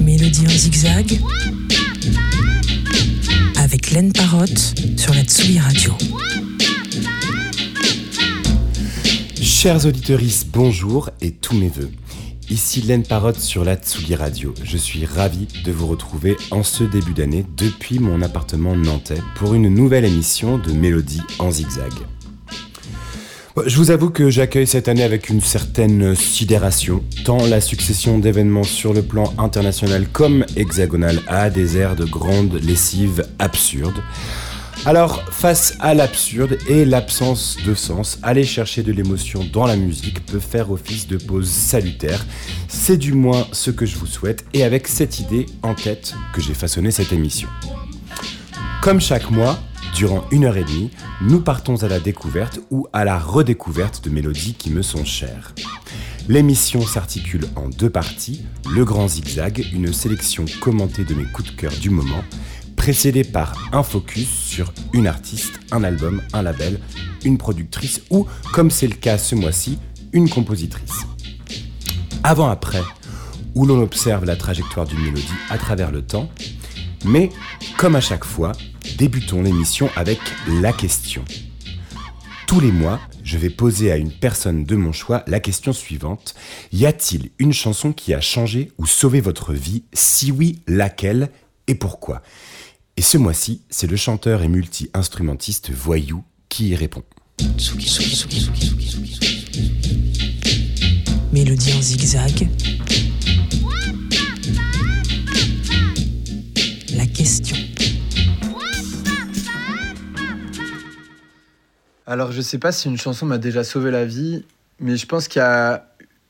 Mélodie en zigzag avec Laine Parotte sur la Tsugi Radio. Chers auditeurs, bonjour et tous mes voeux. Ici Laine Parotte sur la Tsugi Radio. Je suis ravi de vous retrouver en ce début d'année depuis mon appartement nantais pour une nouvelle émission de Mélodie en zigzag. Je vous avoue que j'accueille cette année avec une certaine sidération, tant la succession d'événements sur le plan international comme hexagonal a des airs de grande lessive absurde. Alors, face à l'absurde et l'absence de sens, aller chercher de l'émotion dans la musique peut faire office de pause salutaire. C'est du moins ce que je vous souhaite et avec cette idée en tête que j'ai façonné cette émission. Comme chaque mois, durant une heure et demie, nous partons à la découverte ou à la redécouverte de mélodies qui me sont chères. L'émission s'articule en deux parties, le grand zigzag, une sélection commentée de mes coups de cœur du moment, précédé par un focus sur une artiste, un album, un label, une productrice ou, comme c'est le cas ce mois-ci, une compositrice. Avant-après, où l'on observe la trajectoire d'une mélodie à travers le temps, mais comme à chaque fois, débutons l'émission avec la question. Tous les mois, je vais poser à une personne de mon choix la question suivante. Y a-t-il une chanson qui a changé ou sauvé votre vie? Si oui, laquelle et pourquoi? Et ce mois-ci, c'est le chanteur et multi-instrumentiste Voyou qui y répond. Mélodie en zigzag. Alors, je sais pas si une chanson m'a déjà sauvé la vie, mais je pense qu'il y a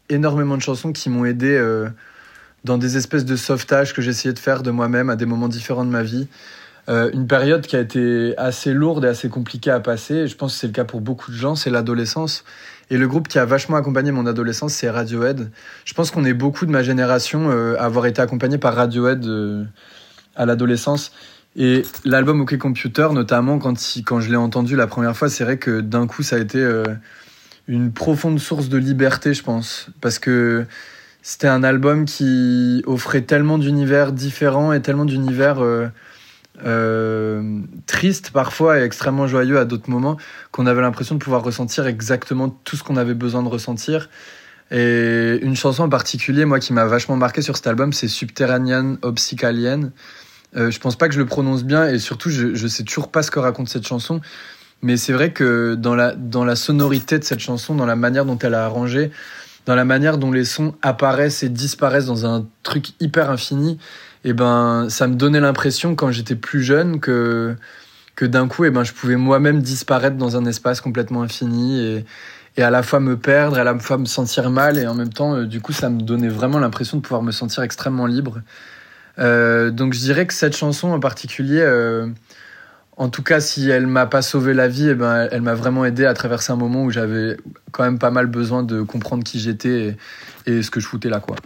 énormément de chansons qui m'ont aidé euh, dans des espèces de sauvetage que j'essayais de faire de moi-même à des moments différents de ma vie. Euh, une période qui a été assez lourde et assez compliquée à passer, je pense que c'est le cas pour beaucoup de gens, c'est l'adolescence. Et le groupe qui a vachement accompagné mon adolescence, c'est Radiohead. Je pense qu'on est beaucoup de ma génération euh, à avoir été accompagné par Radiohead à l'adolescence. Et l'album OK Computer, notamment, quand, quand je l'ai entendu la première fois, c'est vrai que d'un coup, ça a été euh, une profonde source de liberté, je pense. Parce que c'était un album qui offrait tellement d'univers différents et tellement d'univers euh, euh, tristes parfois et extrêmement joyeux à d'autres moments qu'on avait l'impression de pouvoir ressentir exactement tout ce qu'on avait besoin de ressentir. Et une chanson en particulier, moi, qui m'a vachement marqué sur cet album, c'est Subterranean Obsicalien. Euh, je pense pas que je le prononce bien et surtout je, je sais toujours pas ce que raconte cette chanson. Mais c'est vrai que dans la, dans la sonorité de cette chanson, dans la manière dont elle a arrangé, dans la manière dont les sons apparaissent et disparaissent dans un truc hyper infini, et eh ben ça me donnait l'impression quand j'étais plus jeune que que d'un coup et eh ben je pouvais moi-même disparaître dans un espace complètement infini et et à la fois me perdre, à la fois me sentir mal et en même temps euh, du coup ça me donnait vraiment l'impression de pouvoir me sentir extrêmement libre. Euh, donc je dirais que cette chanson en particulier, euh, en tout cas si elle m'a pas sauvé la vie, eh ben, elle m'a vraiment aidé à traverser un moment où j'avais quand même pas mal besoin de comprendre qui j'étais et, et, ce que je foutais là. quoi.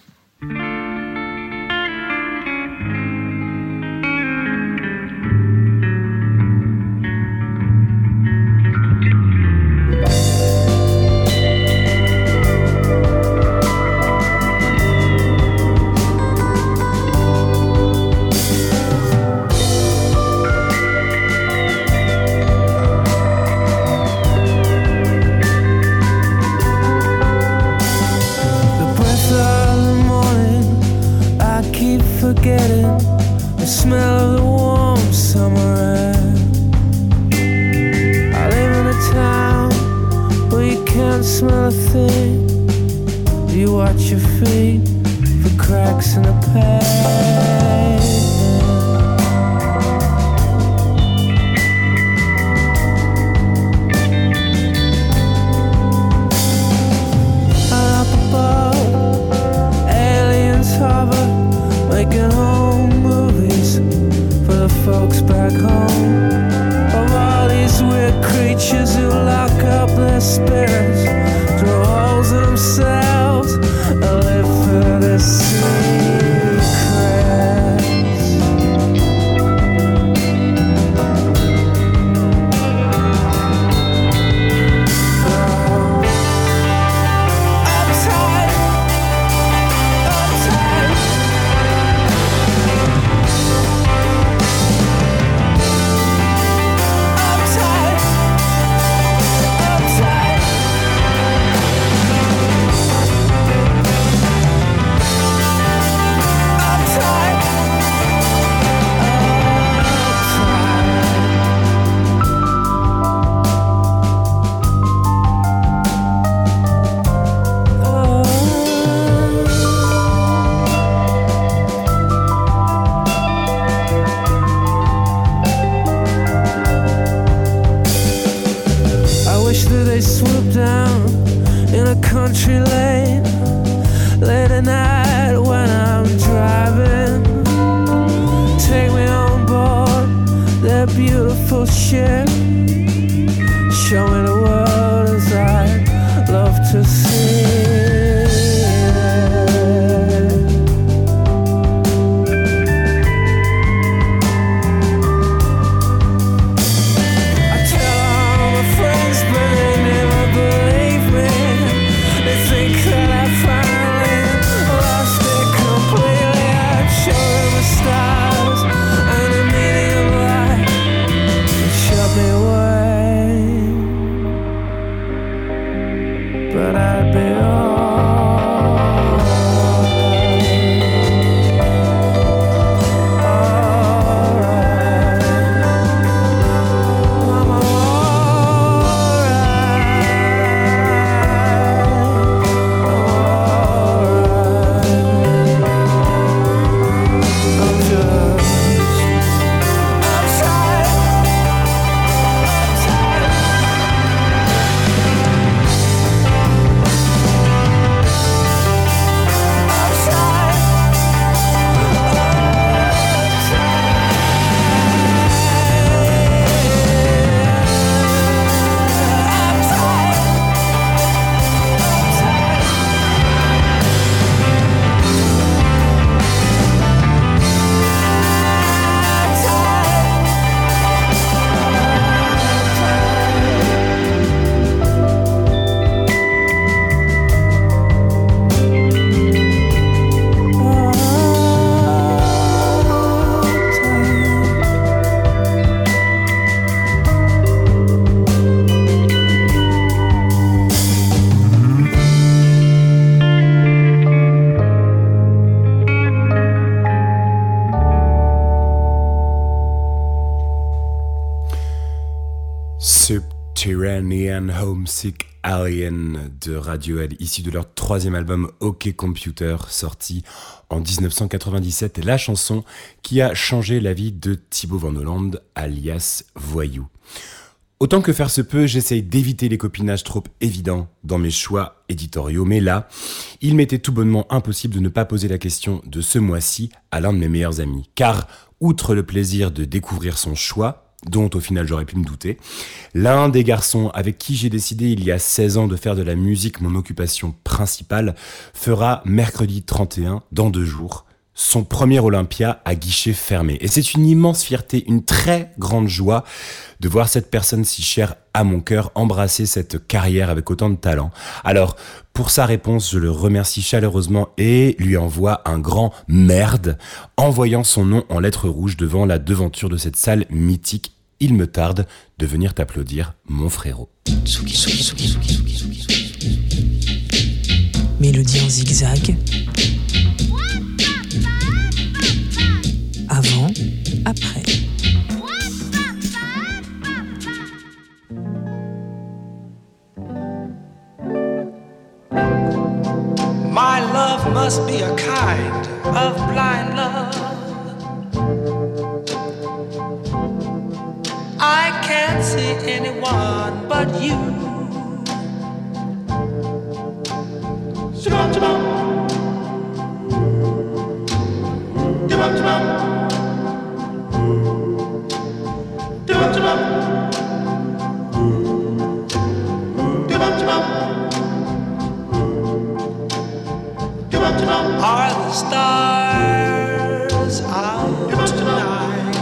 De Radiohead, issu de leur troisième album OK Computer, sorti en 1997, la chanson qui a changé la vie de Thibaut Van Holland, alias Voyou. Autant que faire se peut, j'essaye d'éviter les copinages trop évidents dans mes choix éditoriaux, mais là, il m'était tout bonnement impossible de ne pas poser la question de ce mois-ci à l'un de mes meilleurs amis. Car, outre le plaisir de découvrir son choix, dont au final j'aurais pu me douter, l'un des garçons avec qui j'ai décidé il y a 16 ans de faire de la musique mon occupation principale fera mercredi 31, dans deux jours, son premier Olympia à guichet fermé. Et c'est une immense fierté, une très grande joie de voir cette personne si chère à mon cœur embrasser cette carrière avec autant de talent. Alors, pour sa réponse, je le remercie chaleureusement et lui envoie un grand merde en voyant son nom en lettres rouges devant la devanture de cette salle mythique. Il me tarde de venir t'applaudir, mon frérot. Mélodie en zigzag. Après. My love must be a kind of blind love. I can't see anyone but you. Are the stars out tonight?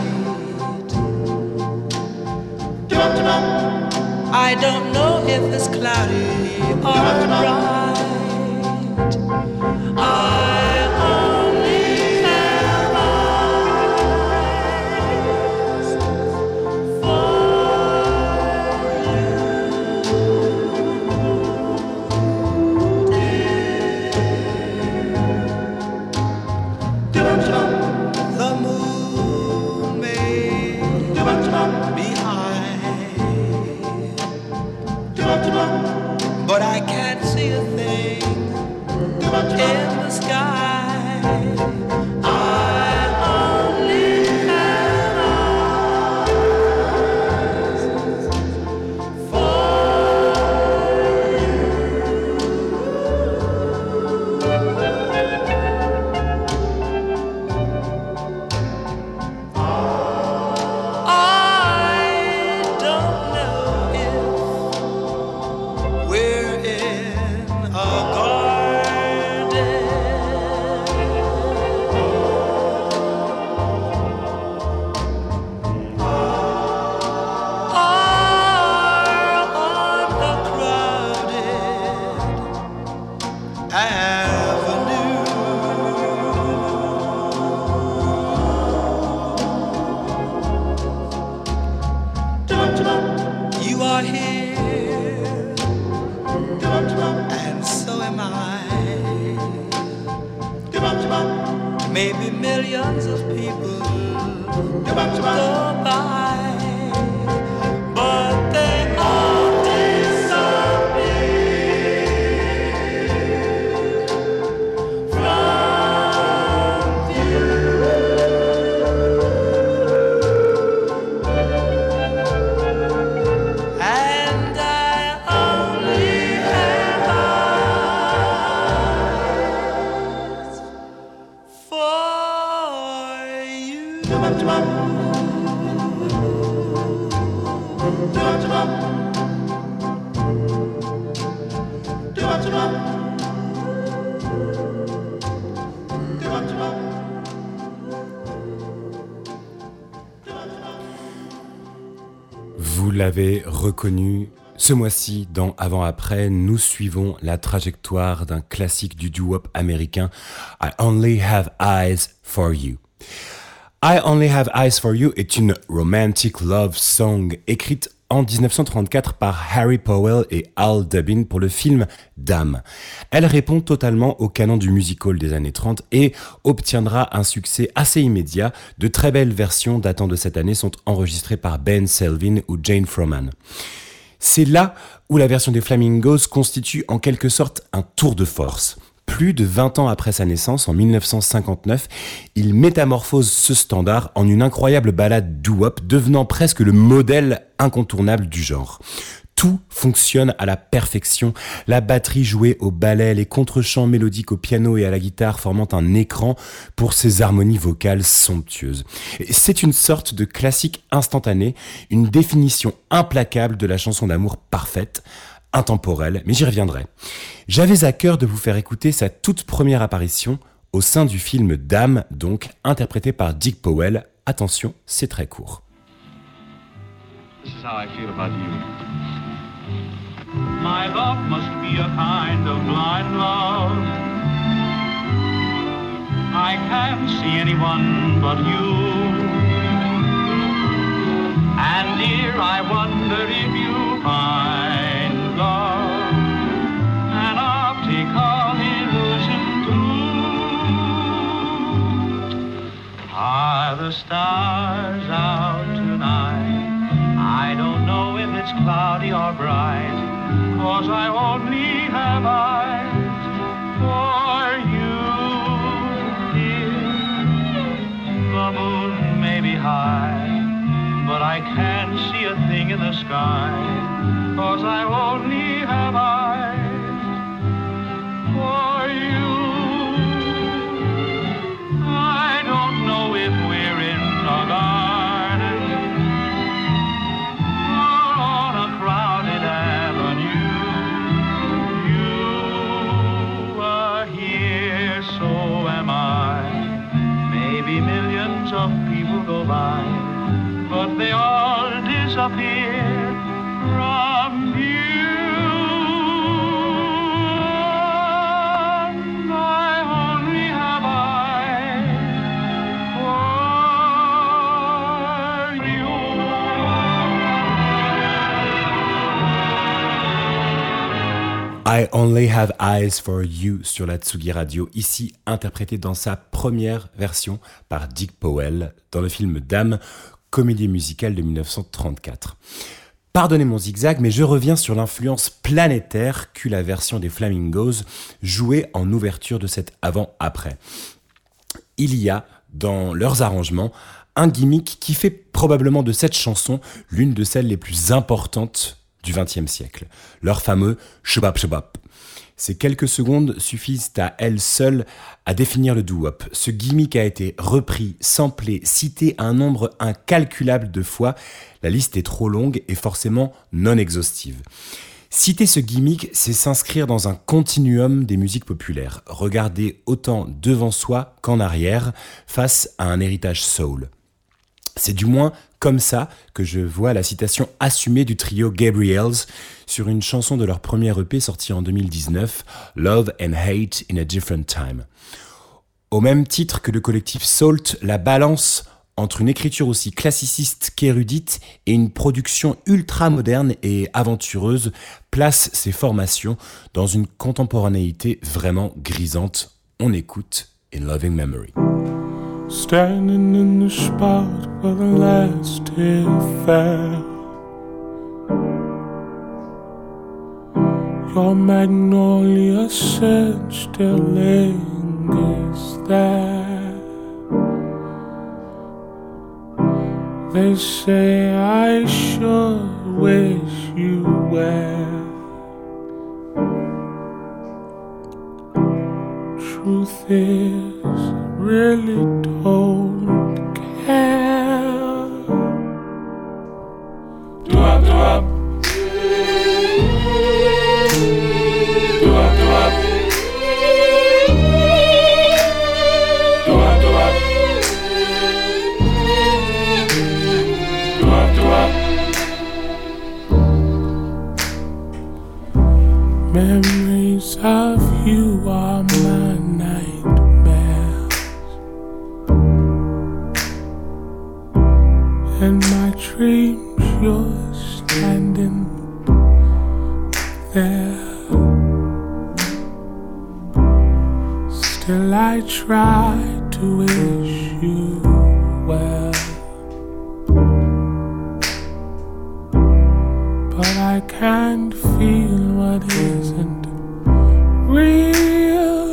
I don't know if it's cloudy or bright. Reconnu, ce mois-ci, dans Avant-Après, nous suivons la trajectoire d'un classique du doo-wop américain, I Only Have Eyes for You. I Only Have Eyes for You est une romantic love song écrite en 1934 par Harry Powell et Al Dubin pour le film Dame. Elle répond totalement au canon du musical des années 30 et obtiendra un succès assez immédiat. De très belles versions datant de cette année sont enregistrées par Ben Selvin ou Jane Froman. C'est là où la version des Flamingos constitue en quelque sorte un tour de force. Plus de 20 ans après sa naissance, en 1959, il métamorphose ce standard en une incroyable ballade doo-wop, devenant presque le modèle incontournable du genre. Tout fonctionne à la perfection, la batterie jouée au ballet, les contre-chants mélodiques au piano et à la guitare formant un écran pour ses harmonies vocales somptueuses. C'est une sorte de classique instantané, une définition implacable de la chanson d'amour parfaite, intemporelle, mais j'y reviendrai. J'avais à cœur de vous faire écouter sa toute première apparition au sein du film Dame, donc interprété par Dick Powell. Attention, c'est très court. Cause I only have eyes for you, dear. The moon may be high, but I can't see a thing in the sky, cause I Only Have Eyes for You sur la Tsugi Radio, ici interprété dans sa première version par Dick Powell dans le film Dame, comédie musicale de 1934. Pardonnez mon zigzag, mais je reviens sur l'influence planétaire qu'eut la version des Flamingos jouée en ouverture de cet avant-après. Il y a, dans leurs arrangements, un gimmick qui fait probablement de cette chanson l'une de celles les plus importantes du XXe siècle, leur fameux shubap shubap. Ces quelques secondes suffisent à elles seules à définir le doo-wop. Ce gimmick a été repris, samplé, cité un nombre incalculable de fois. La liste est trop longue et forcément non exhaustive. Citer ce gimmick, c'est s'inscrire dans un continuum des musiques populaires, regarder autant devant soi qu'en arrière face à un héritage soul. C'est du moins comme ça que je vois la citation assumée du trio Gabriels sur une chanson de leur premier EP sorti en 2019, Love and Hate in a Different Time. Au même titre que le collectif Salt, la balance entre une écriture aussi classiciste qu'érudite et une production ultra moderne et aventureuse place ces formations dans une contemporanéité vraiment grisante. On écoute In Loving Memory. Standing in the spot where the last tear fell. Your magnolia scent still lingers there. They say I sure wish you well. Truth is, really don't care. I try to wish you well. But I can't feel what isn't real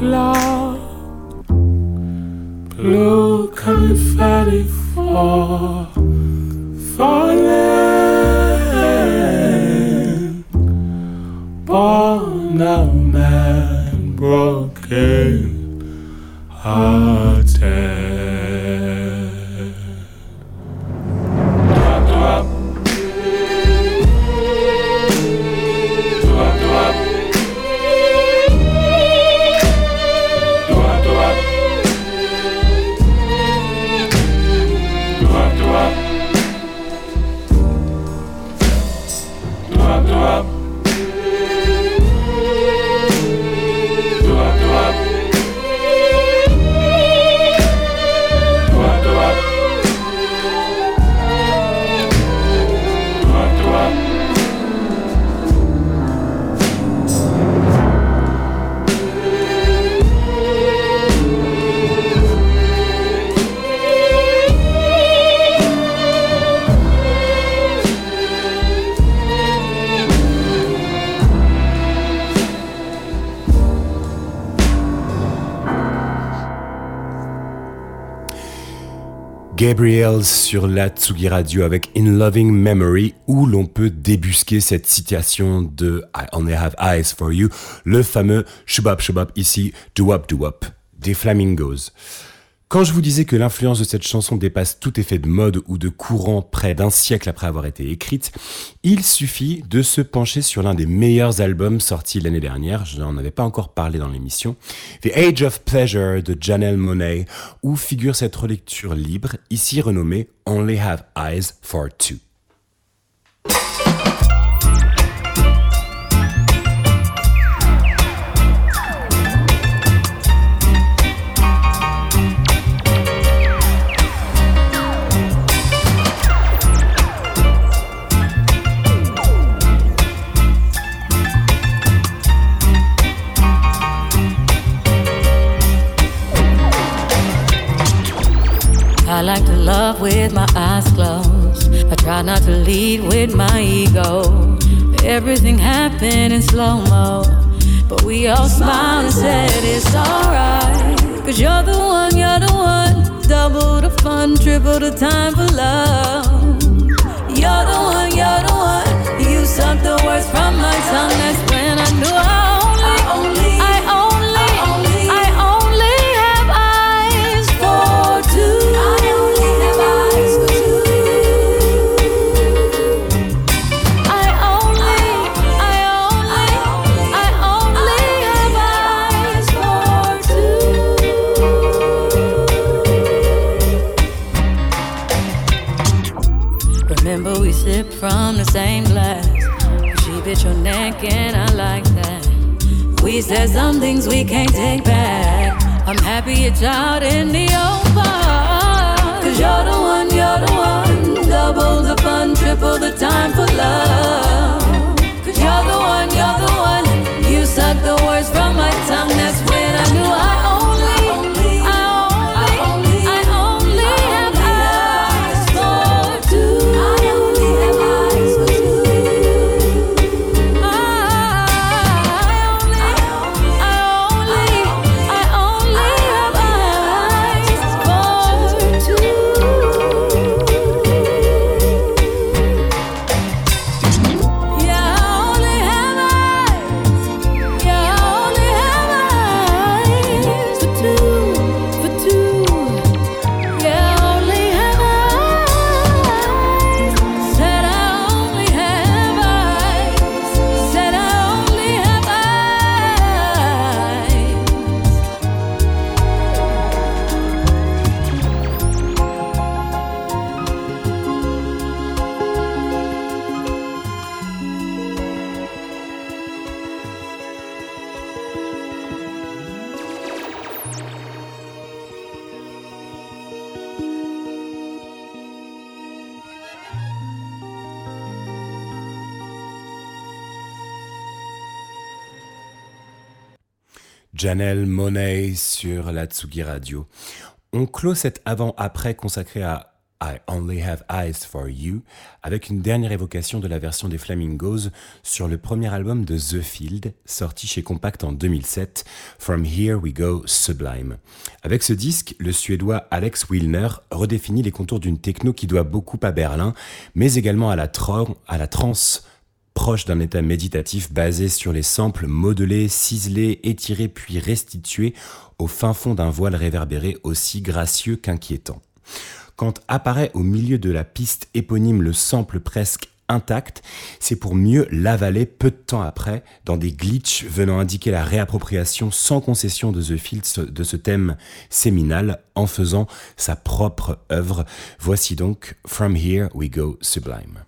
love. Blue confetti fall, falling. Born a man broken can attend. Gabriels sur la Tsugi Radio avec In Loving Memory où l'on peut débusquer cette citation de I Only Have Eyes for You, le fameux shubap shubap ici, do-up do-up des Flamingos. Quand je vous disais que l'influence de cette chanson dépasse tout effet de mode ou de courant près d'un siècle après avoir été écrite, il suffit de se pencher sur l'un des meilleurs albums sortis l'année dernière, je n'en avais pas encore parlé dans l'émission, The Age of Pleasure de Janelle Monet, où figure cette relecture libre, ici renommée Only Have Eyes for Two. Love with my eyes closed. I try not to lead with my ego. Everything happened in slow mo. But we all smiled and said it's alright. Cause you're the one, you're the one. Double the fun, triple the time for love. You're the one, you're the one. You suck the words from my tongue. That's when I knew I and I like that. We said some things we can't take back. I'm happy it's out in the open. Cause you're the one, you're the one. Double the fun, triple the time for love. Cause you're the one, you're the one. You suck the words from my tongue, that's when I knew I. Monet sur la Tsugi Radio. On clôt cet avant-après consacré à I Only Have Eyes for You avec une dernière évocation de la version des Flamingos sur le premier album de The Field, sorti chez Compact en 2007, From Here We Go Sublime. Avec ce disque, le Suédois Alex Wilner redéfinit les contours d'une techno qui doit beaucoup à Berlin, mais également à la, à la trance proche d'un état méditatif basé sur les samples modelés, ciselés, étirés puis restitués au fin fond d'un voile réverbéré aussi gracieux qu'inquiétant. Quand apparaît au milieu de la piste éponyme le sample presque intact, c'est pour mieux l'avaler peu de temps après dans des glitches venant indiquer la réappropriation sans concession de The Field de ce thème séminal en faisant sa propre œuvre. Voici donc From Here We Go Sublime.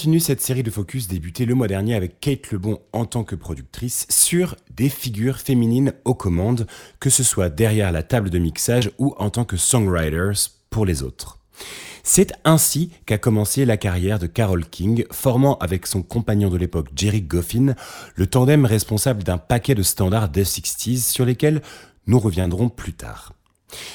Continue cette série de focus débutée le mois dernier avec Kate Lebon en tant que productrice sur des figures féminines aux commandes, que ce soit derrière la table de mixage ou en tant que songwriters pour les autres. C'est ainsi qu'a commencé la carrière de Carole King, formant avec son compagnon de l'époque Jerry Goffin le tandem responsable d'un paquet de standards des 60s sur lesquels nous reviendrons plus tard.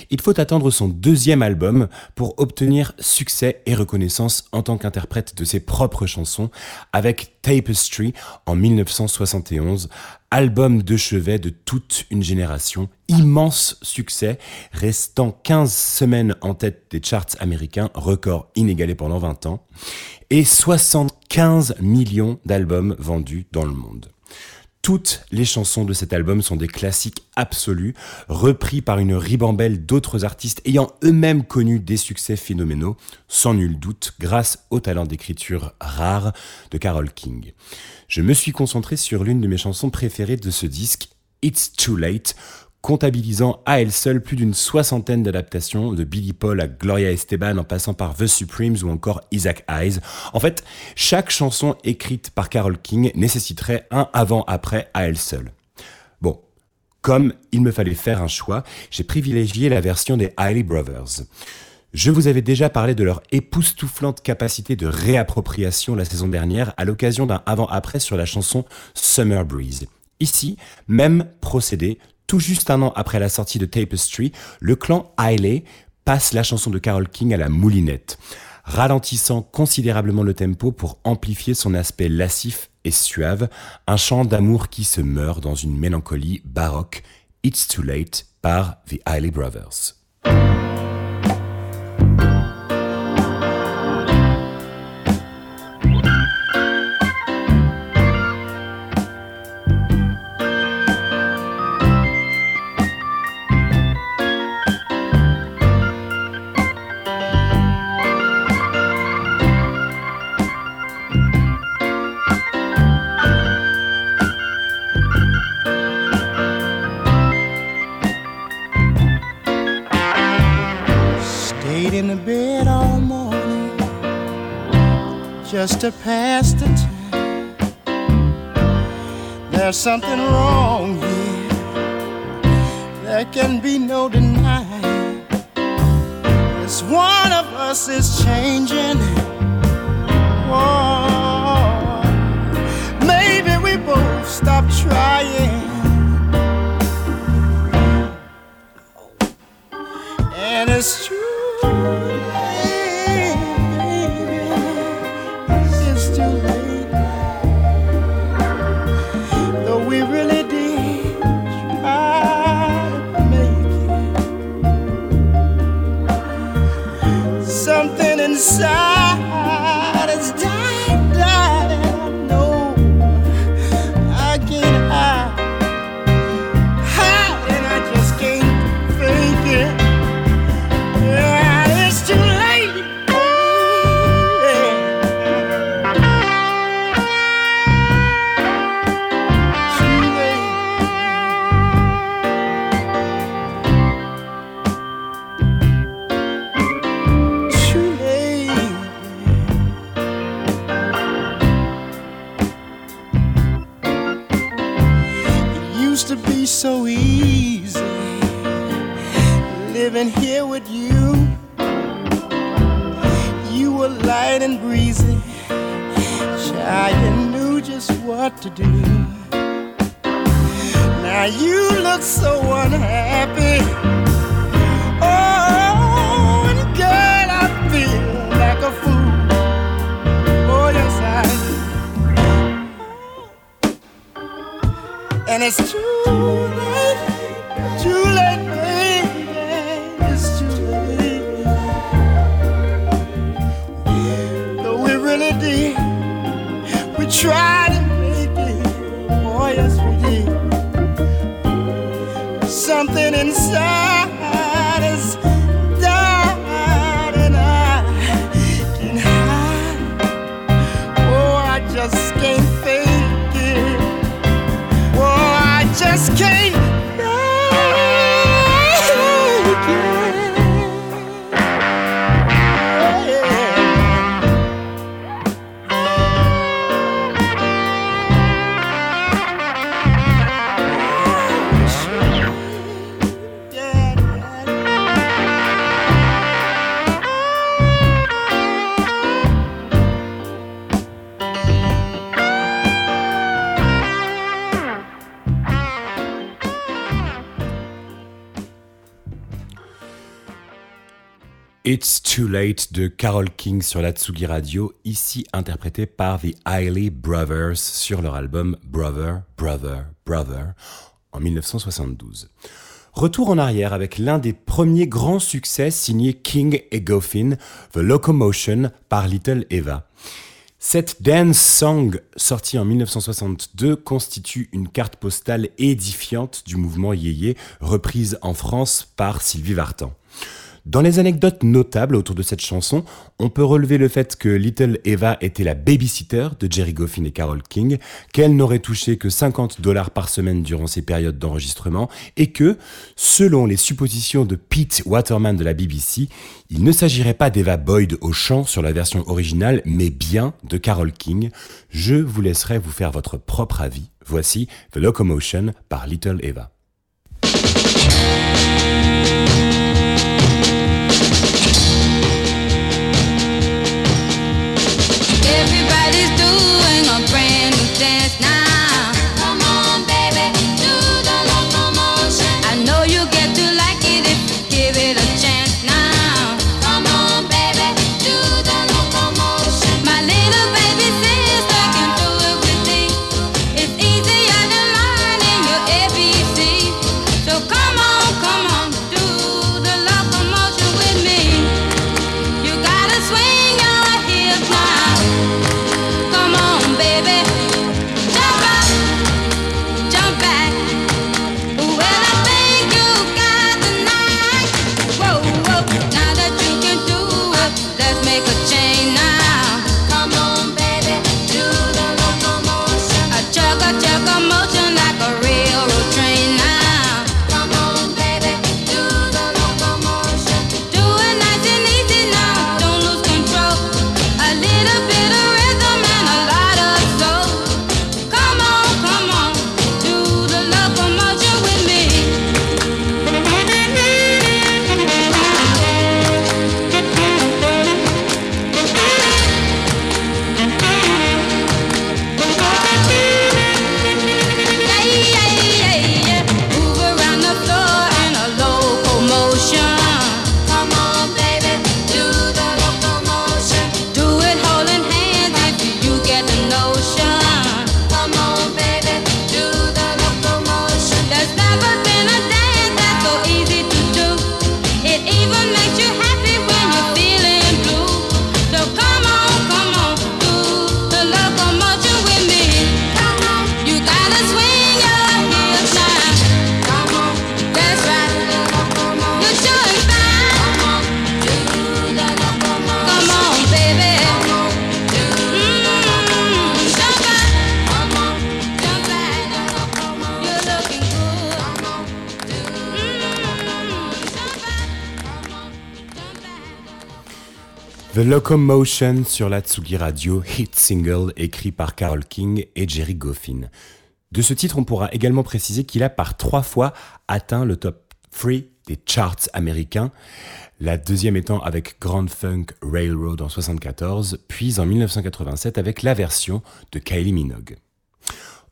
Il faut attendre son deuxième album pour obtenir succès et reconnaissance en tant qu'interprète de ses propres chansons avec Tapestry en 1971, album de chevet de toute une génération, immense succès, restant 15 semaines en tête des charts américains, record inégalé pendant 20 ans, et 75 millions d'albums vendus dans le monde. Toutes les chansons de cet album sont des classiques absolus, repris par une ribambelle d'autres artistes ayant eux-mêmes connu des succès phénoménaux, sans nul doute grâce au talent d'écriture rare de Carole King. Je me suis concentré sur l'une de mes chansons préférées de ce disque, It's Too Late, comptabilisant à elle seule plus d'une soixantaine d'adaptations de Billy Paul à Gloria Esteban en passant par The Supremes ou encore Isaac Hayes. En fait, chaque chanson écrite par Carole King nécessiterait un avant-après à elle seule. Bon, comme il me fallait faire un choix, j'ai privilégié la version des Hailey Brothers. Je vous avais déjà parlé de leur époustouflante capacité de réappropriation la saison dernière à l'occasion d'un avant-après sur la chanson Summer Breeze. Ici, même procédé, tout juste un an après la sortie de Tapestry, le clan Hailey passe la chanson de Carole King à la moulinette, ralentissant considérablement le tempo pour amplifier son aspect lascif et suave, un chant d'amour qui se meurt dans une mélancolie baroque, It's Too Late par The Hailey Brothers. To pass the time. There's something wrong here. There can be no denying. This one of us is changing. It's Too Late de Carol King sur la Tsugi Radio, ici interprété par The Eiley Brothers sur leur album Brother, Brother, Brother en 1972. Retour en arrière avec l'un des premiers grands succès signés King et Goffin, The Locomotion par Little Eva. Cette dance song, sortie en 1962, constitue une carte postale édifiante du mouvement yéyé, reprise en France par Sylvie Vartan. Dans les anecdotes notables autour de cette chanson, on peut relever le fait que Little Eva était la babysitter de Jerry Goffin et Carole King, qu'elle n'aurait touché que 50 dollars par semaine durant ces périodes d'enregistrement, et que, selon les suppositions de Pete Waterman de la BBC, il ne s'agirait pas d'Eva Boyd au chant sur la version originale, mais bien de Carole King. Je vous laisserai vous faire votre propre avis. Voici The Locomotion par Little Eva. Locomotion sur la Tsugi Radio, hit single écrit par Carole King et Jerry Goffin. De ce titre, on pourra également préciser qu'il a par trois fois atteint le top 3 des charts américains, la deuxième étant avec Grand Funk Railroad en 74, puis en 1987 avec la version de Kylie Minogue.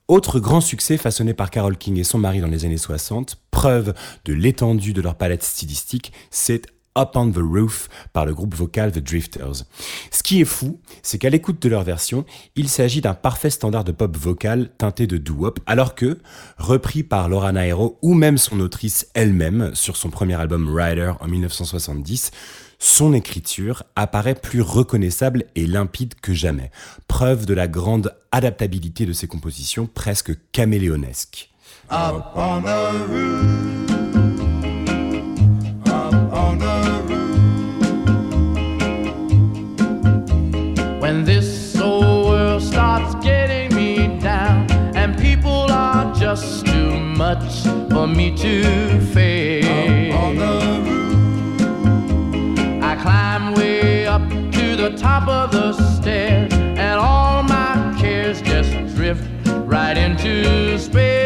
Autre grand succès façonné par Carole King et son mari dans les années 60, preuve de l'étendue de leur palette stylistique, c'est Up on the Roof par le groupe vocal The Drifters. Ce qui est fou, c'est qu'à l'écoute de leur version, il s'agit d'un parfait standard de pop vocal teinté de doo-wop, alors que, repris par Laura Nairo ou même son autrice elle-même sur son premier album Rider en 1970, son écriture apparaît plus reconnaissable et limpide que jamais, preuve de la grande adaptabilité de ses compositions presque caméléonesques. Up on the roof. When this old world starts getting me down and people are just too much for me to face. On the roof. I climb way up to the top of the stairs and all my cares just drift right into space.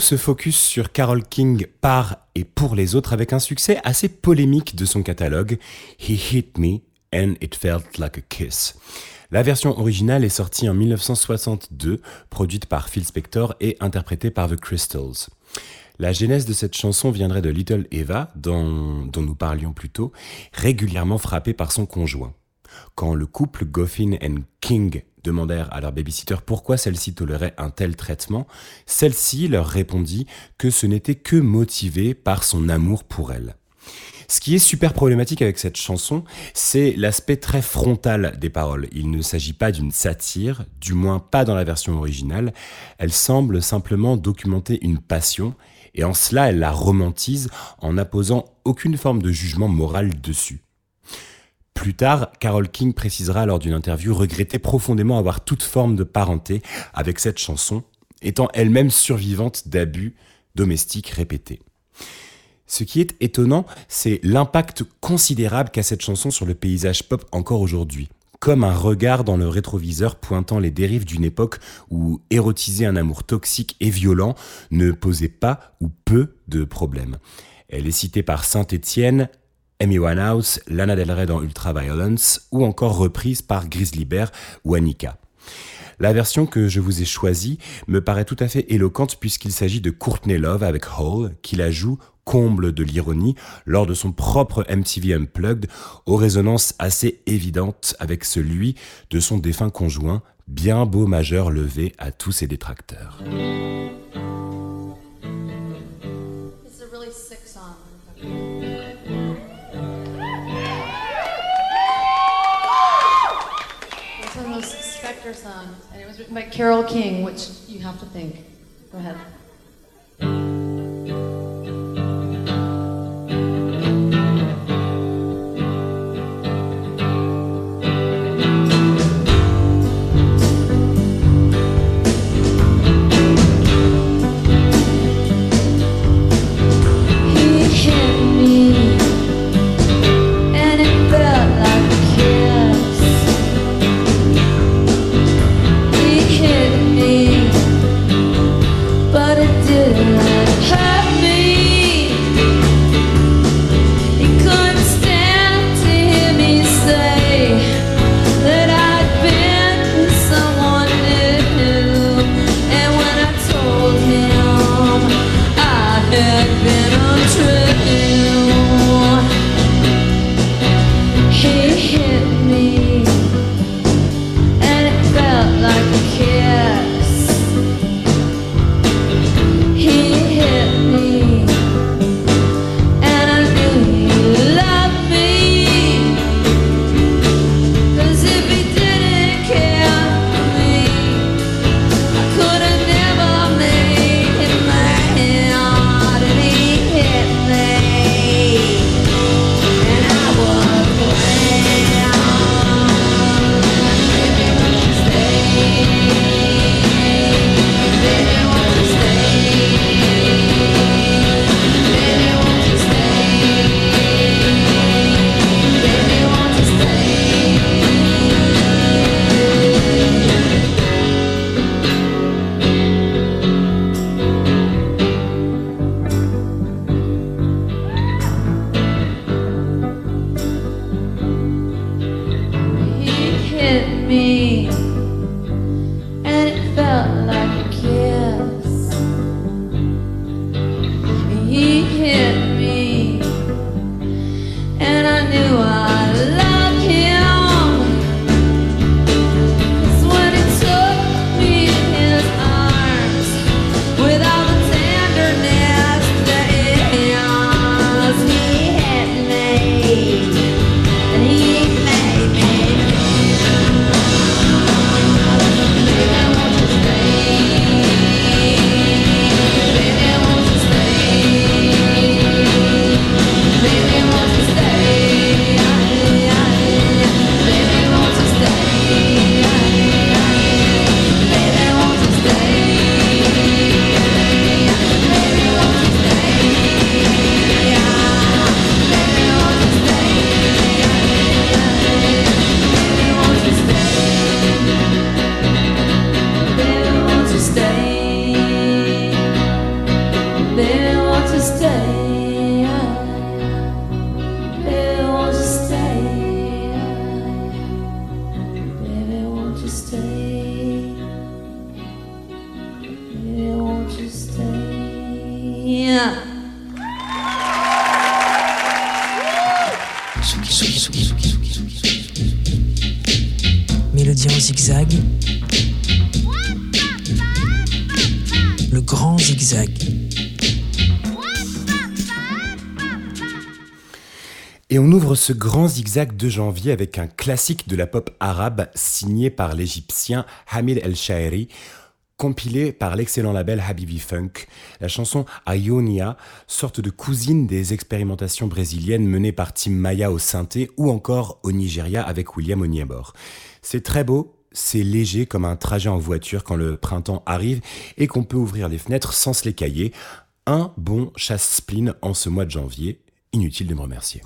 Ce focus sur Carole King par et pour les autres avec un succès assez polémique de son catalogue, He Hit Me and It Felt Like a Kiss. La version originale est sortie en 1962, produite par Phil Spector et interprétée par The Crystals. La genèse de cette chanson viendrait de Little Eva, dont, dont nous parlions plus tôt, régulièrement frappée par son conjoint. Quand le couple Goffin and King demandèrent à leur babysitter pourquoi celle-ci tolérait un tel traitement, celle-ci leur répondit que ce n'était que motivé par son amour pour elle. Ce qui est super problématique avec cette chanson, c'est l'aspect très frontal des paroles. Il ne s'agit pas d'une satire, du moins pas dans la version originale. Elle semble simplement documenter une passion, et en cela elle la romantise en n'apposant aucune forme de jugement moral dessus. Plus tard, Carole King précisera lors d'une interview regretter profondément avoir toute forme de parenté avec cette chanson, étant elle-même survivante d'abus domestiques répétés. Ce qui est étonnant, c'est l'impact considérable qu'a cette chanson sur le paysage pop encore aujourd'hui. Comme un regard dans le rétroviseur pointant les dérives d'une époque où érotiser un amour toxique et violent ne posait pas ou peu de problèmes. Elle est citée par Saint-Étienne, Amy Winehouse, Lana Del Rey dans Ultraviolence ou encore reprise par Grizzly Bear ou Annika. La version que je vous ai choisie me paraît tout à fait éloquente puisqu'il s'agit de Courtney Love avec Hole qui la joue comble de l'ironie lors de son propre MTV Unplugged aux résonances assez évidentes avec celui de son défunt conjoint, bien beau majeur levé à tous ses détracteurs. By Carol King, which you have to think. Go ahead. Grand zigzag de janvier avec un classique de la pop arabe signé par l'égyptien Hamid El Shaeri, compilé par l'excellent label Habibi Funk. La chanson Ionia, sorte de cousine des expérimentations brésiliennes menées par Tim Maya au synthé ou encore au Nigeria avec William Onyebor. C'est très beau, c'est léger comme un trajet en voiture quand le printemps arrive et qu'on peut ouvrir les fenêtres sans se les cailler. Un bon chasse-spleen en ce mois de janvier. Inutile de me remercier.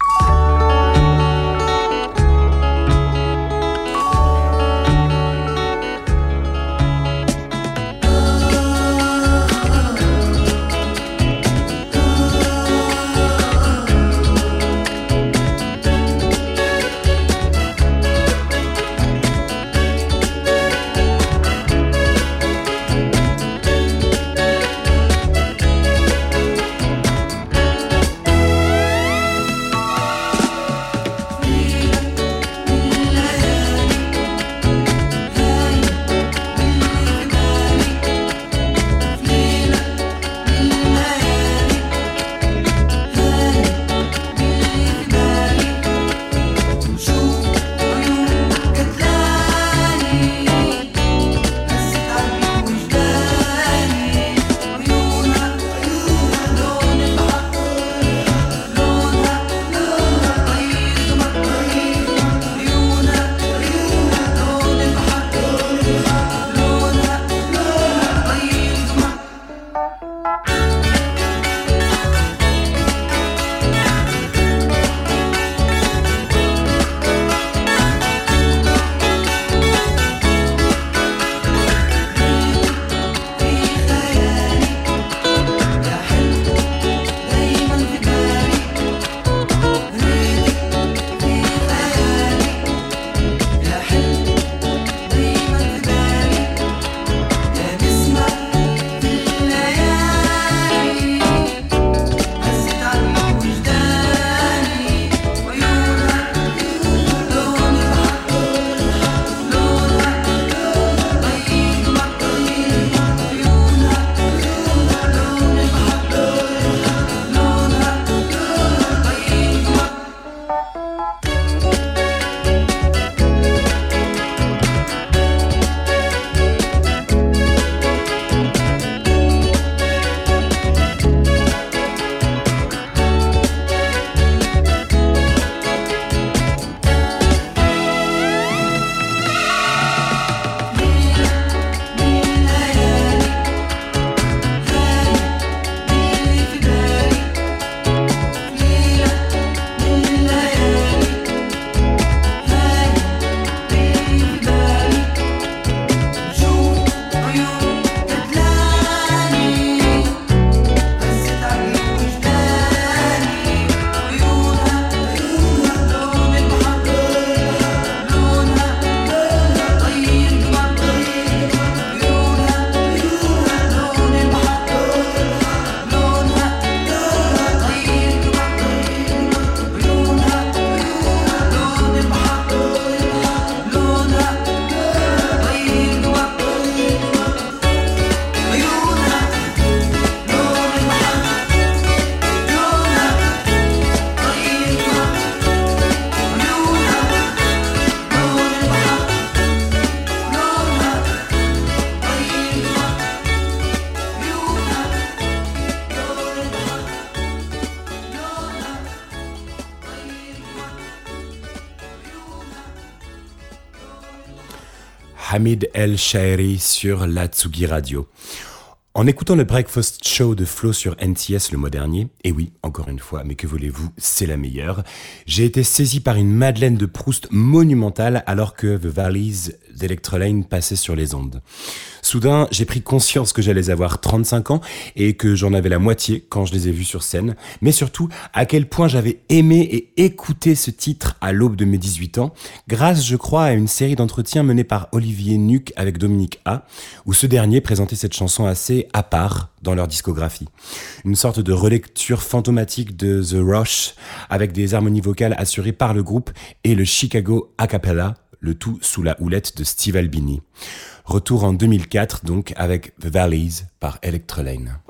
Hamid El Shaeri sur la Tsugi Radio. En écoutant le Breakfast Show de Flo sur NTS le mois dernier, et oui, encore une fois, mais que voulez-vous, c'est la meilleure, j'ai été saisi par une Madeleine de Proust monumentale alors que The Valleys d'Electrolane passait sur les ondes. Soudain, j'ai pris conscience que j'allais avoir 35 ans et que j'en avais la moitié quand je les ai vus sur scène, mais surtout à quel point j'avais aimé et écouté ce titre à l'aube de mes 18 ans, grâce, je crois, à une série d'entretiens menés par Olivier Nuc avec Dominique A, où ce dernier présentait cette chanson assez à part dans leur discographie. Une sorte de relecture fantomatique de The Rush, avec des harmonies vocales assurées par le groupe et le Chicago a cappella, le tout sous la houlette de Steve Albini. Retour en 2004 donc avec The Valleys par Electrolane.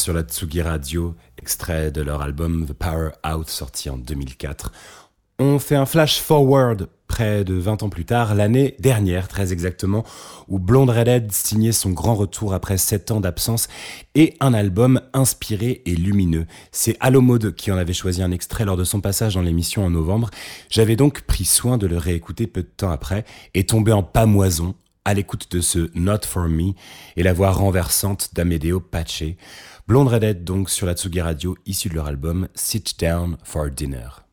sur la Tsugi Radio, extrait de leur album The Power Out sorti en 2004. On fait un flash forward près de 20 ans plus tard, l'année dernière très exactement, où Blonde Redhead signait son grand retour après 7 ans d'absence et un album inspiré et lumineux. C'est Alomode qui en avait choisi un extrait lors de son passage dans l'émission en novembre. J'avais donc pris soin de le réécouter peu de temps après et tombé en pamoison à l'écoute de ce Not For Me et la voix renversante d'Amedeo Pace. Blonde Redette donc sur la Tsugi Radio, issue de leur album Sit Down for Dinner.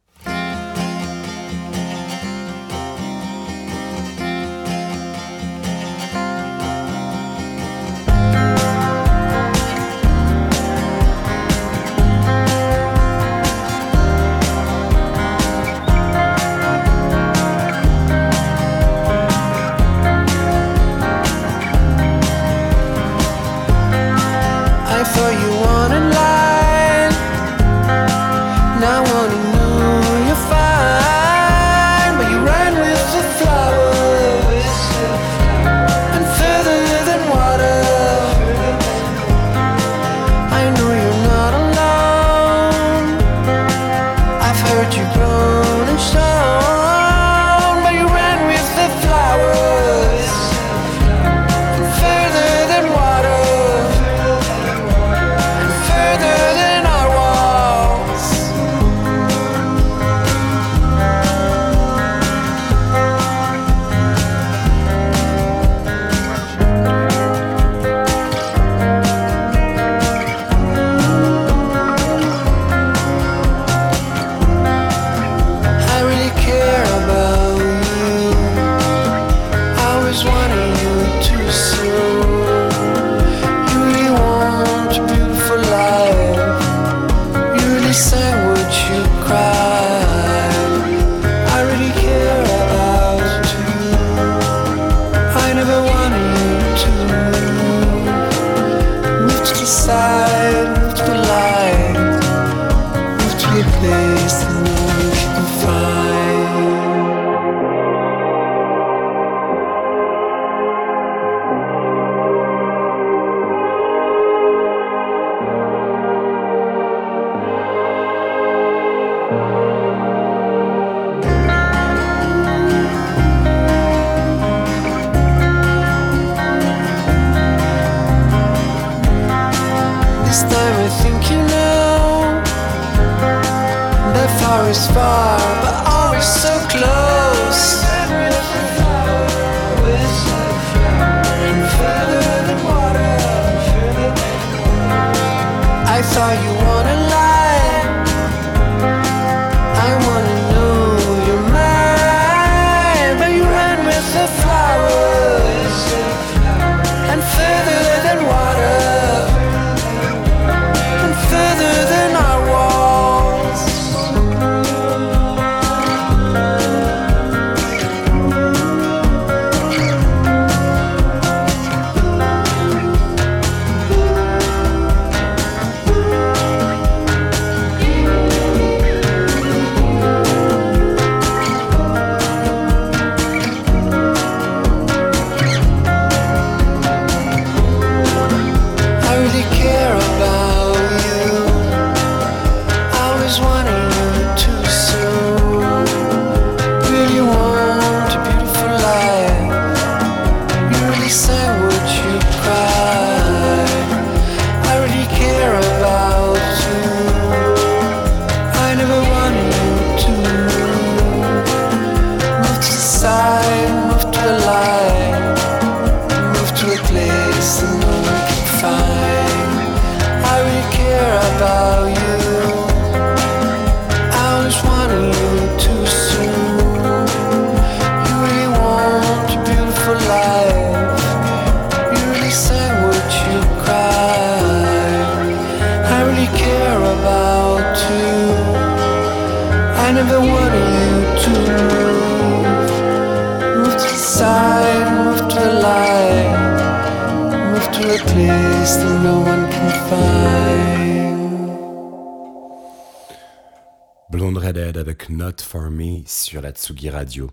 Not For Me sur la Tsugi Radio.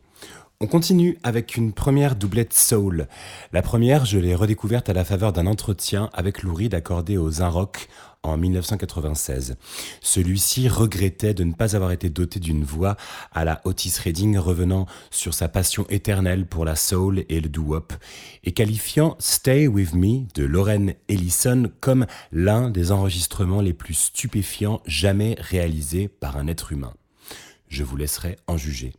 On continue avec une première doublette soul. La première, je l'ai redécouverte à la faveur d'un entretien avec Lou Reed accordé aux Inrock en 1996. Celui-ci regrettait de ne pas avoir été doté d'une voix à la Otis Redding revenant sur sa passion éternelle pour la soul et le doo-wop et qualifiant Stay With Me de Lauren Ellison comme l'un des enregistrements les plus stupéfiants jamais réalisés par un être humain. Je vous laisserai en juger.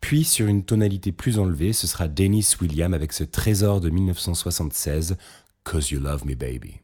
Puis, sur une tonalité plus enlevée, ce sera Dennis William avec ce trésor de 1976, Cause You Love Me Baby.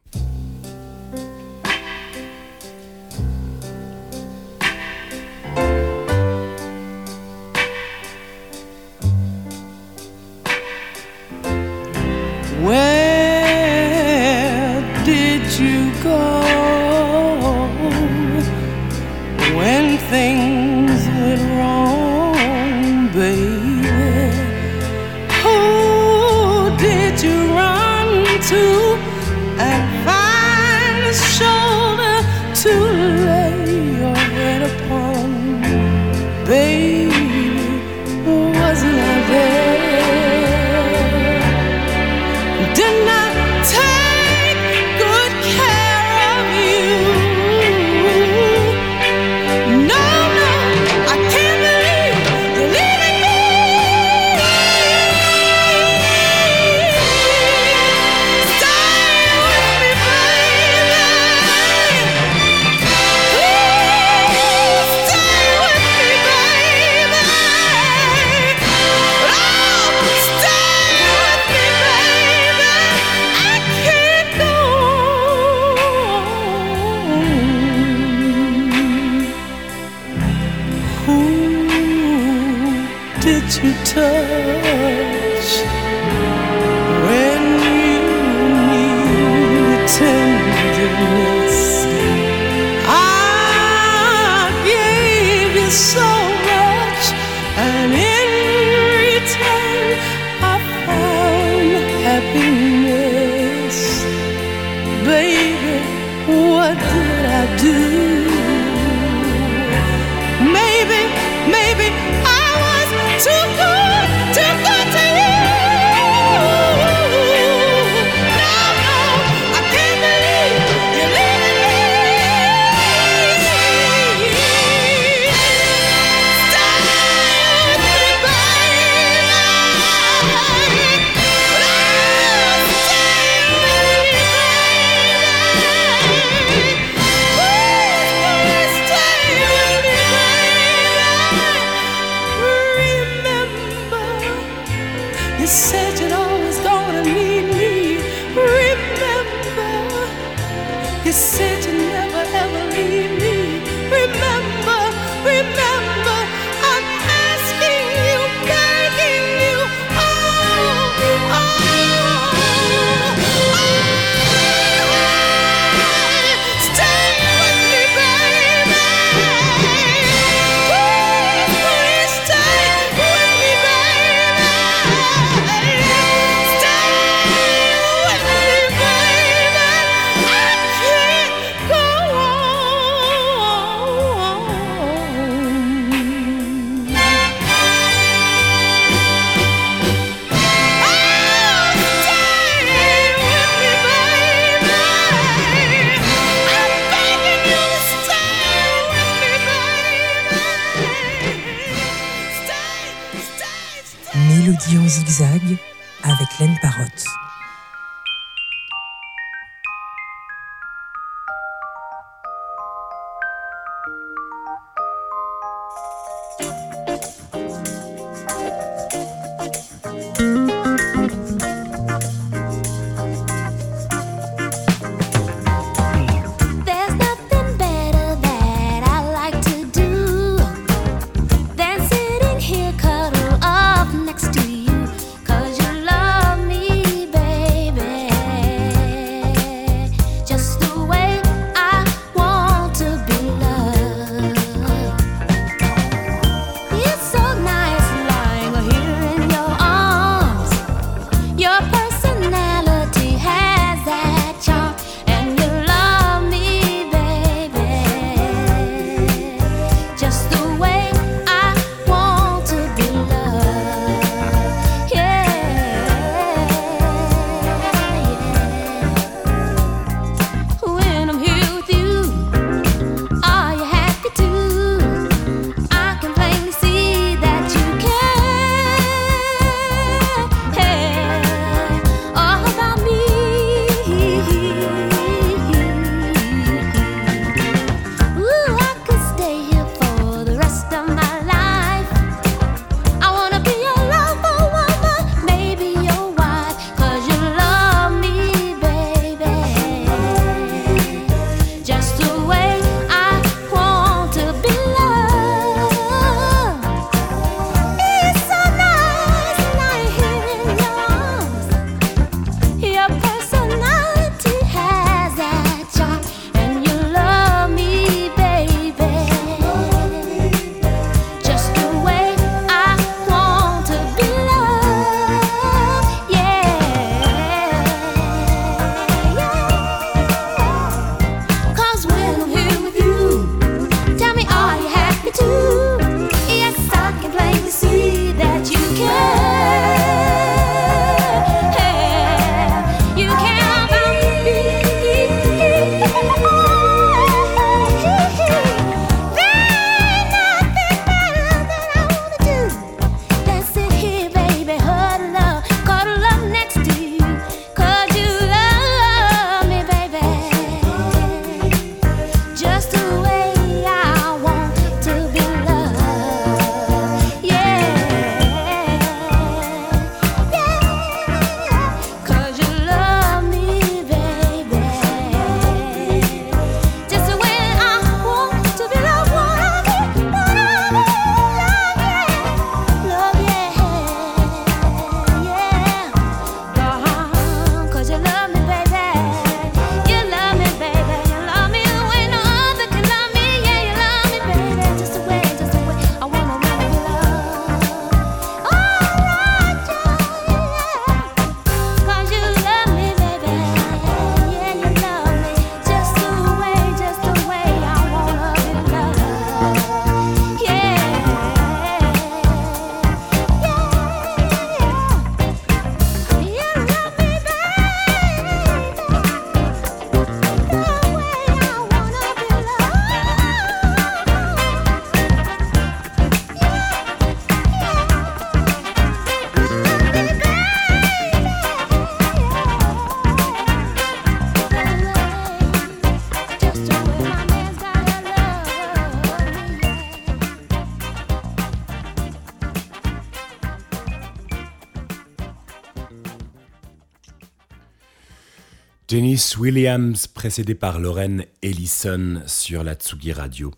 Dennis Williams, précédé par Lauren Ellison sur la Tsugi Radio.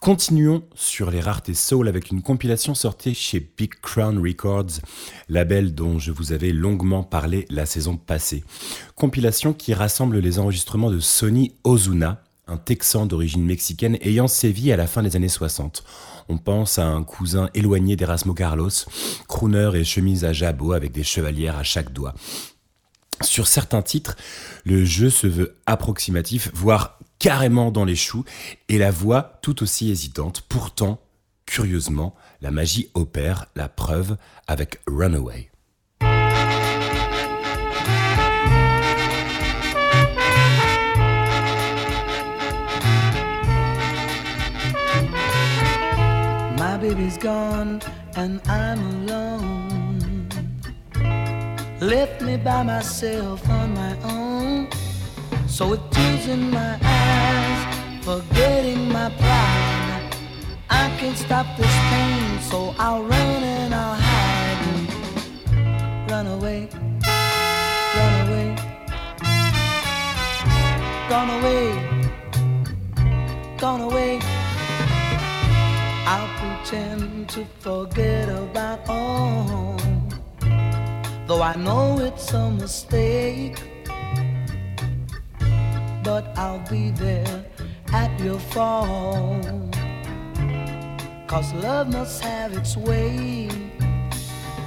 Continuons sur les raretés soul avec une compilation sortie chez Big Crown Records, label dont je vous avais longuement parlé la saison passée. Compilation qui rassemble les enregistrements de Sonny Ozuna, un Texan d'origine mexicaine ayant sévi à la fin des années 60. On pense à un cousin éloigné d'Erasmo Carlos, crooner et chemise à jabot avec des chevalières à chaque doigt. Sur certains titres, le jeu se veut approximatif, voire carrément dans les choux, et la voix tout aussi hésitante. Pourtant, curieusement, la magie opère, la preuve avec Runaway. Left me by myself on my own. So with tears in my eyes, forgetting my pride. I can't stop this pain, so I'll run and I'll hide. Run away, run away, gone away, gone away. I'll pretend to forget about all. Though I know it's a mistake, but I'll be there at your fall. Cause love must have its way.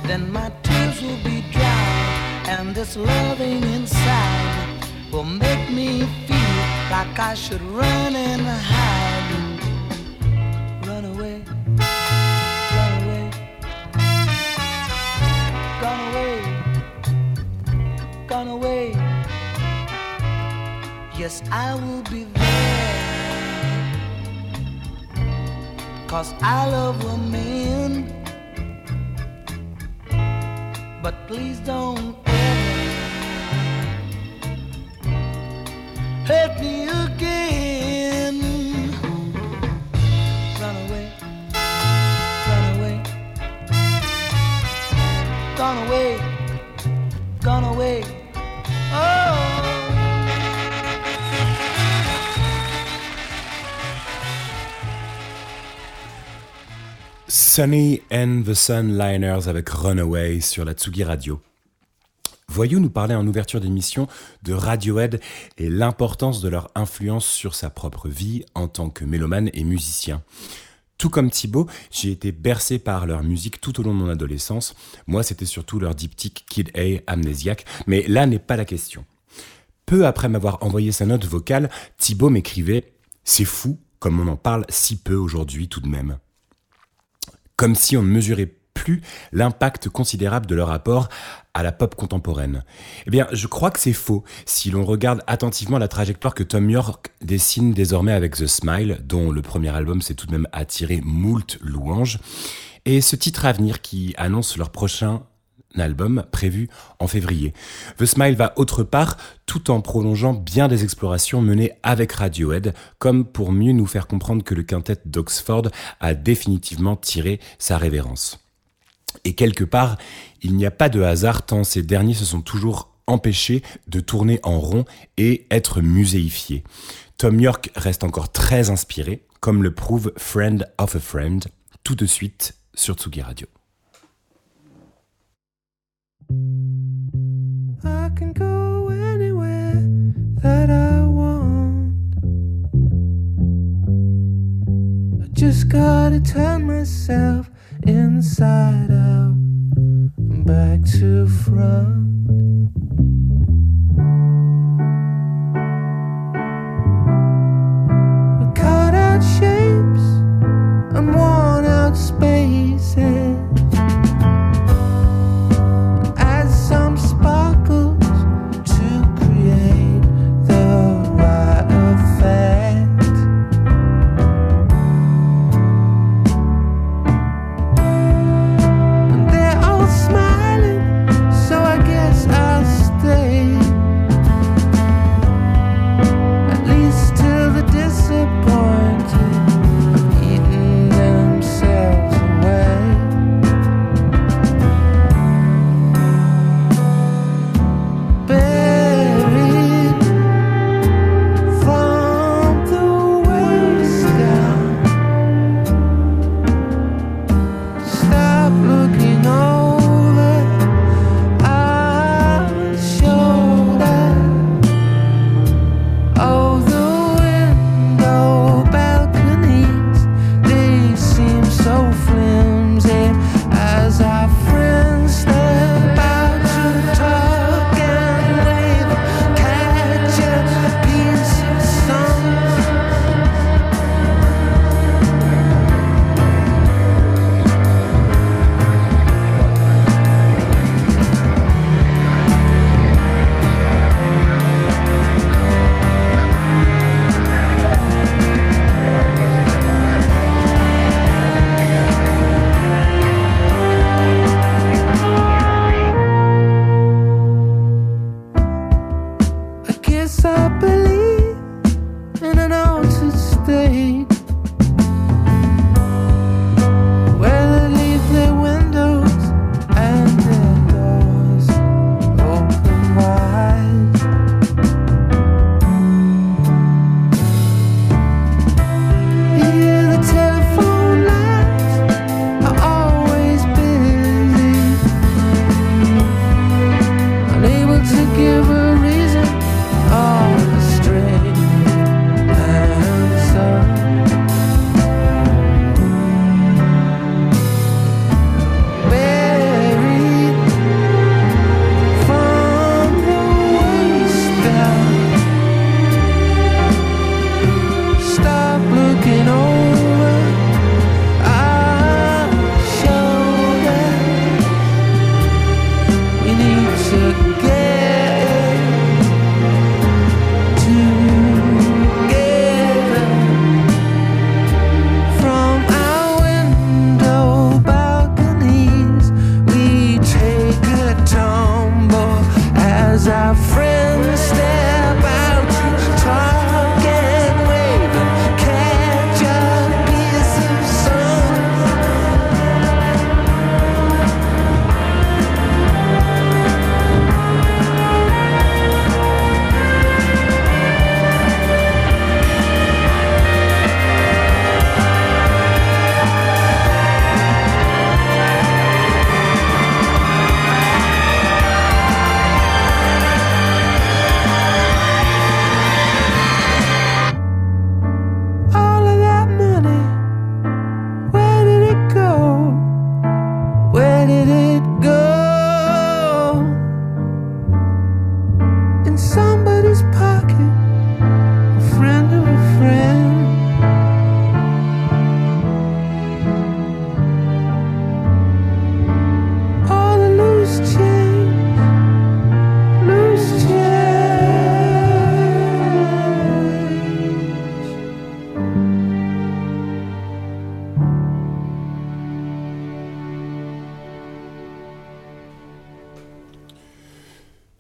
Then my tears will be dry, and this loving inside will make me feel like I should run and hide. Away. Yes, I will be there. Cause I love a man. But please don't ever hurt me again. Sunny and the Sunliners avec Runaway sur la Tsugi Radio. Voyou nous parler en ouverture d'émission de Radiohead et l'importance de leur influence sur sa propre vie en tant que mélomane et musicien. Tout comme Thibaut, j'ai été bercé par leur musique tout au long de mon adolescence. Moi, c'était surtout leur diptyque Kid A, Amnésiaque, mais là n'est pas la question. Peu après m'avoir envoyé sa note vocale, Thibaut m'écrivait C'est fou comme on en parle si peu aujourd'hui tout de même comme si on ne mesurait plus l'impact considérable de leur rapport à la pop contemporaine. Eh bien, je crois que c'est faux si l'on regarde attentivement la trajectoire que Tom York dessine désormais avec The Smile, dont le premier album s'est tout de même attiré moult louanges, et ce titre à venir qui annonce leur prochain album prévu en février. The Smile va autre part tout en prolongeant bien des explorations menées avec Radiohead, comme pour mieux nous faire comprendre que le quintet d'Oxford a définitivement tiré sa révérence. Et quelque part, il n'y a pas de hasard tant ces derniers se sont toujours empêchés de tourner en rond et être muséifiés. Tom York reste encore très inspiré, comme le prouve Friend of a Friend, tout de suite sur Tsugi Radio. I can go anywhere that I want. I just gotta turn myself inside out and back to front. We cut out shapes and worn out spaces.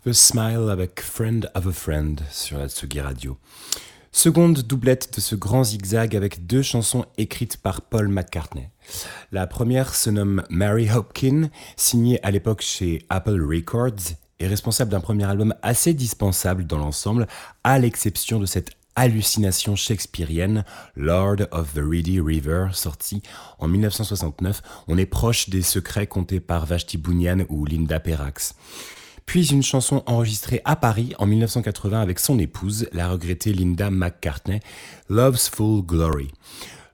The Smile avec Friend of a Friend sur la Tsugi Radio. Seconde doublette de ce grand zigzag avec deux chansons écrites par Paul McCartney. La première se nomme Mary Hopkin, signée à l'époque chez Apple Records et responsable d'un premier album assez dispensable dans l'ensemble, à l'exception de cette hallucination shakespearienne, Lord of the Reedy River, sorti en 1969. On est proche des secrets contés par Vashti Bunyan ou Linda Perrax puis une chanson enregistrée à Paris en 1980 avec son épouse, la regrettée Linda McCartney, Love's Full Glory.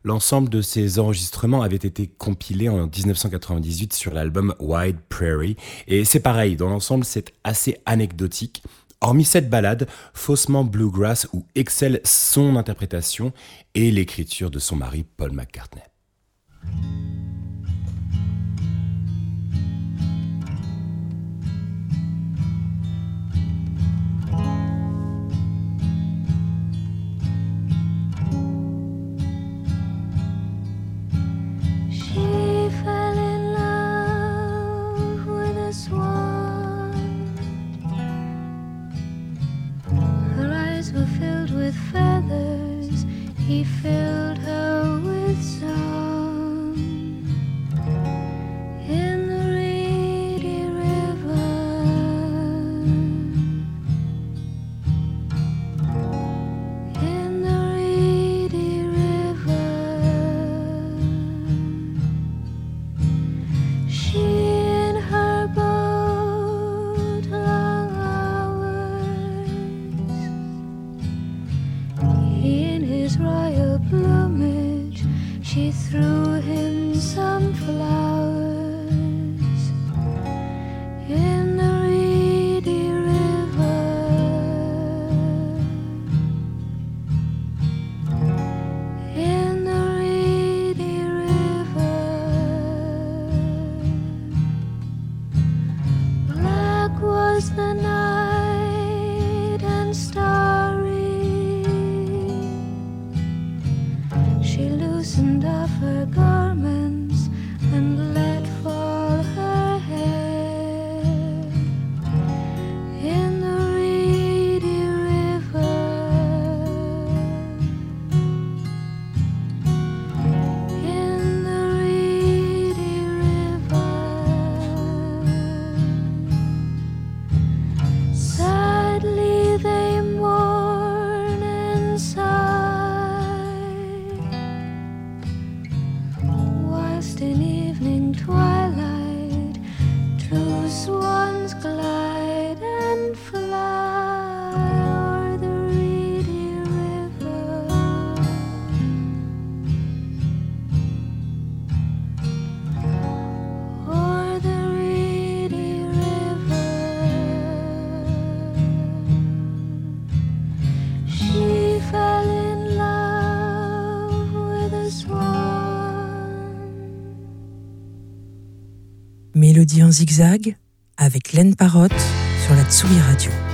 L'ensemble de ces enregistrements avait été compilé en 1998 sur l'album Wide Prairie, et c'est pareil, dans l'ensemble c'est assez anecdotique. Hormis cette balade, faussement bluegrass où excelle son interprétation et l'écriture de son mari Paul McCartney. Swan. Her eyes were filled with feathers. He filled her with song. through. Mélodie en zigzag avec Laine Parotte sur la Tsugi Radio.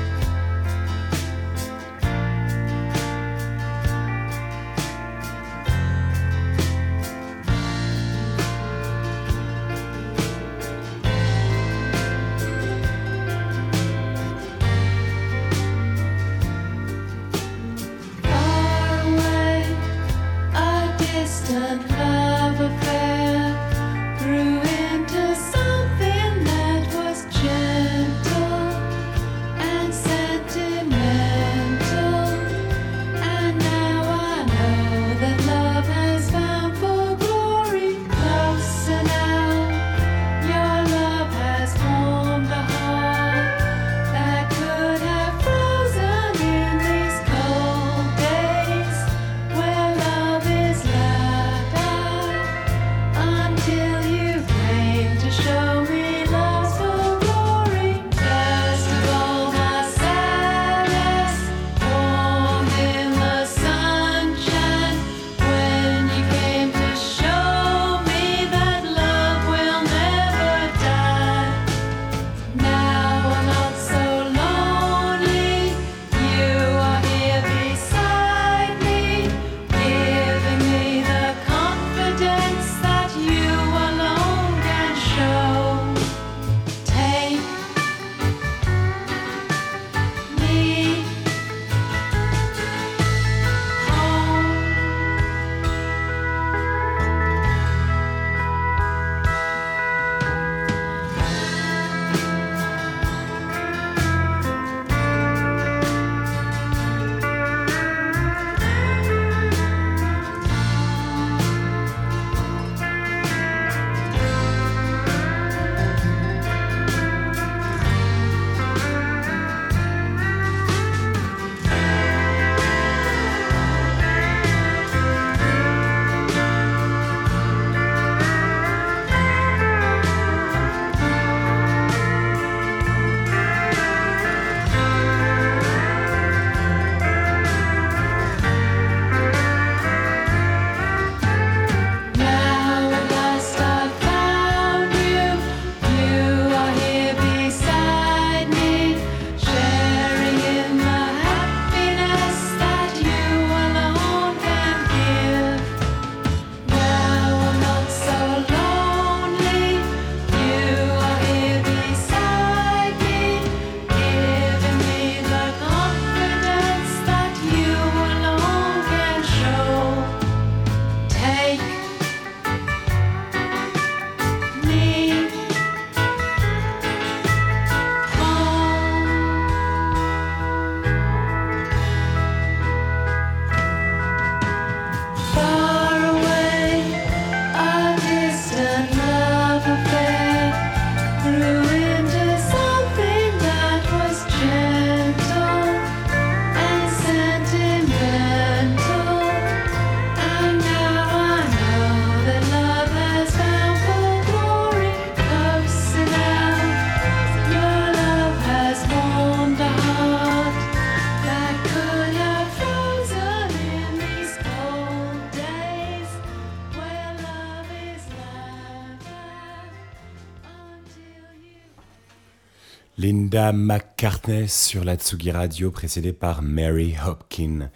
McCartney sur la Tsugi Radio, précédée par Mary Hopkin.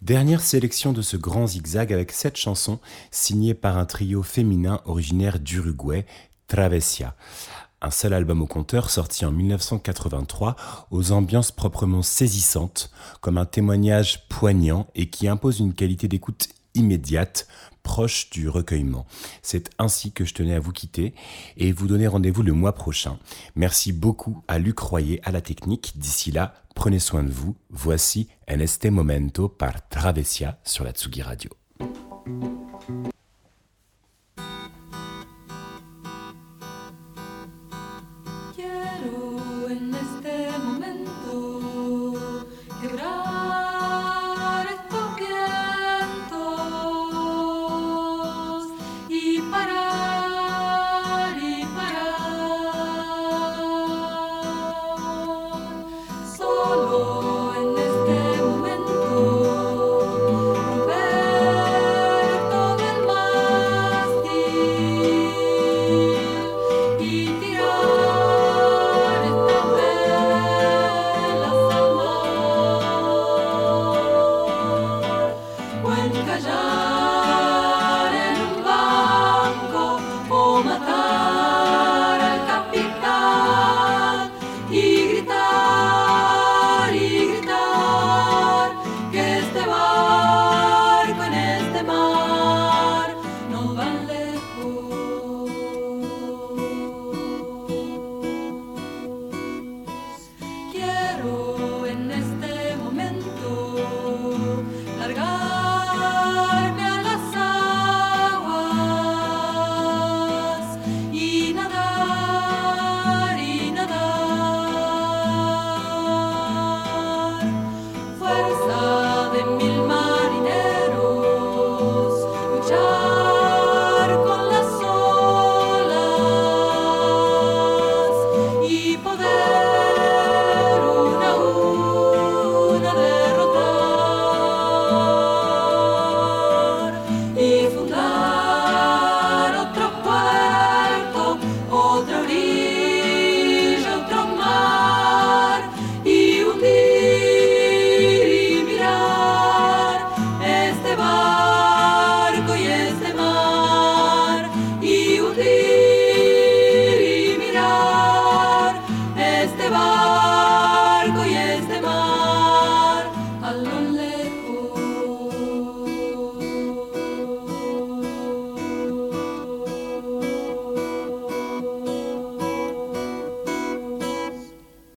Dernière sélection de ce grand zigzag avec cette chanson signée par un trio féminin originaire d'Uruguay, Travesia. Un seul album au compteur sorti en 1983 aux ambiances proprement saisissantes, comme un témoignage poignant et qui impose une qualité d'écoute immédiate, proche du recueillement. C'est ainsi que je tenais à vous quitter et vous donner rendez-vous le mois prochain. Merci beaucoup à Luc Royer à la technique. D'ici là, prenez soin de vous. Voici En este momento par Travesia sur la Tsugi Radio.